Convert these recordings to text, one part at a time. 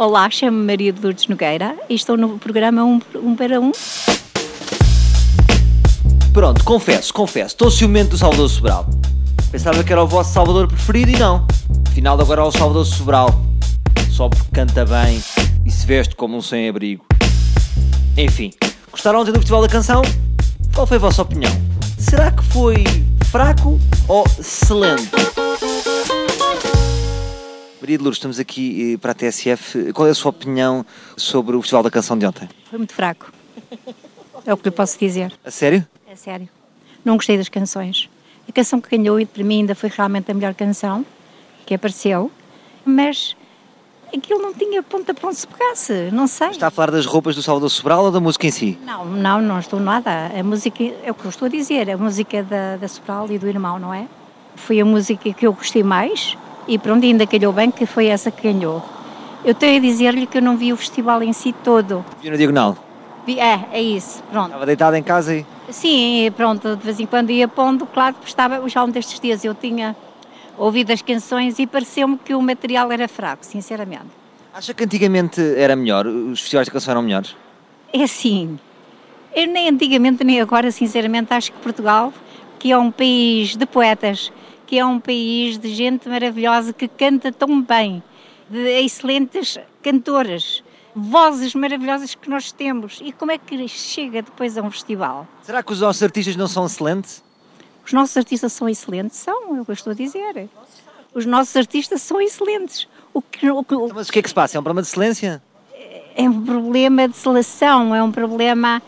Olá, chamo-me Maria de Lourdes Nogueira e estou no programa 1 um, para 1. Um. Pronto, confesso, confesso, estou ciumento do Salvador Sobral. Pensava que era o vosso Salvador preferido e não. Afinal, agora é o Salvador Sobral. Só porque canta bem e se veste como um sem-abrigo. Enfim, gostaram ontem do Festival da Canção? Qual foi a vossa opinião? Será que foi fraco ou excelente? Maria de Lourdes, estamos aqui eh, para a TSF. Qual é a sua opinião sobre o Festival da Canção de ontem? Foi muito fraco. É o que lhe posso dizer. A sério? É sério. Não gostei das canções. A canção que ganhou, e para mim ainda foi realmente a melhor canção que apareceu, mas aquilo não tinha ponta para onde se pegasse, não sei. Está a falar das roupas do Salvador Sobral ou da música em si? Não, não, não estou nada. A música, é o que eu estou a dizer, a música da, da Sobral e do irmão, não é? Foi a música que eu gostei mais e pronto, ainda calhou bem que foi essa que ganhou. Eu tenho a dizer-lhe que eu não vi o festival em si todo. Viu na diagonal? Vi, é, é isso, pronto. Estava deitada em casa e... Sim, pronto, de vez em quando ia pondo, claro, porque estava, já um destes dias eu tinha ouvido as canções e pareceu-me que o material era fraco, sinceramente. Acha que antigamente era melhor? Os festivais de canção eram melhores? É assim, eu nem antigamente nem agora, sinceramente, acho que Portugal, que é um país de poetas, que é um país de gente maravilhosa que canta tão bem, de excelentes cantoras, vozes maravilhosas que nós temos. E como é que chega depois a um festival? Será que os nossos artistas não são excelentes? Os nossos artistas são excelentes? São, é o que eu estou a dizer. Os nossos artistas são excelentes. O que, o que, então, mas o que é que se passa? É um problema de excelência? É um problema de seleção, é um problema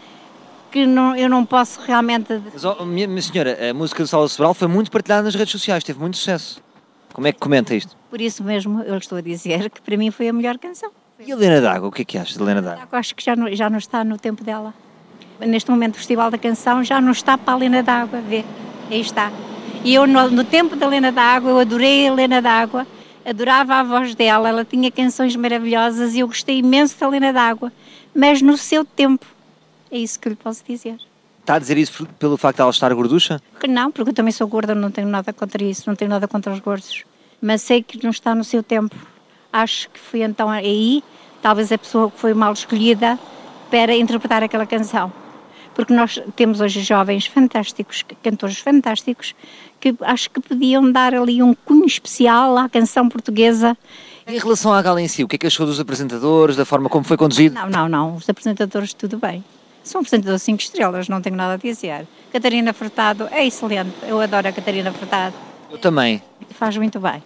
que não, eu não posso realmente. Mas, oh, minha, minha, senhora, a música do Salvador Sobral foi muito partilhada nas redes sociais, teve muito sucesso. Como é que comenta isto? Por isso mesmo eu estou a dizer que para mim foi a melhor canção. E a Helena D'Água, o que é que achas de Helena D'Água? Acho que já não, já não está no tempo dela. Neste momento o Festival da Canção já não está para a Helena D'Água, vê, aí está. E eu no, no tempo da Helena D'Água, eu adorei a Helena D'Água, adorava a voz dela, ela tinha canções maravilhosas e eu gostei imenso da Helena D'Água, mas no seu tempo, é isso que lhe posso dizer. Está a dizer isso pelo facto de ela estar gorducha? Não, porque eu também sou gorda, não tenho nada contra isso, não tenho nada contra os gordos. Mas sei que não está no seu tempo. Acho que foi então aí, talvez a pessoa que foi mal escolhida para interpretar aquela canção. Porque nós temos hoje jovens fantásticos, cantores fantásticos, que acho que podiam dar ali um cunho especial à canção portuguesa. Em relação à gala em si, o que é que achou dos apresentadores, da forma como foi conduzido? Não, não, não. Os apresentadores, tudo bem. São apresentadores 5 estrelas, não tenho nada a dizer. Catarina Furtado é excelente, eu adoro a Catarina Furtado. Eu também. Faz muito bem.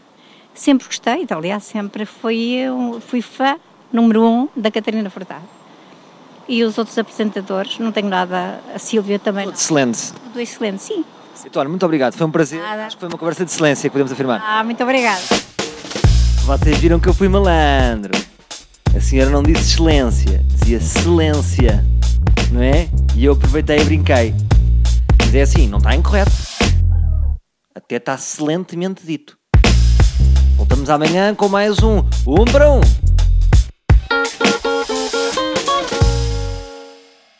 Sempre gostei, aliás, sempre fui, fui fã número um da Catarina Furtado. E os outros apresentadores, não tenho nada, a Sílvia também. Tudo excelente. Tudo excelente, sim. Vitória, muito obrigado, foi um prazer. Nada. Acho que foi uma conversa de excelência, podemos afirmar. Ah, muito obrigado. Vocês viram que eu fui malandro. A senhora não disse excelência, dizia excelência não é? E eu aproveitei e brinquei. Mas é assim, não está incorreto. Até está excelentemente dito. Voltamos amanhã com mais um Um para Um.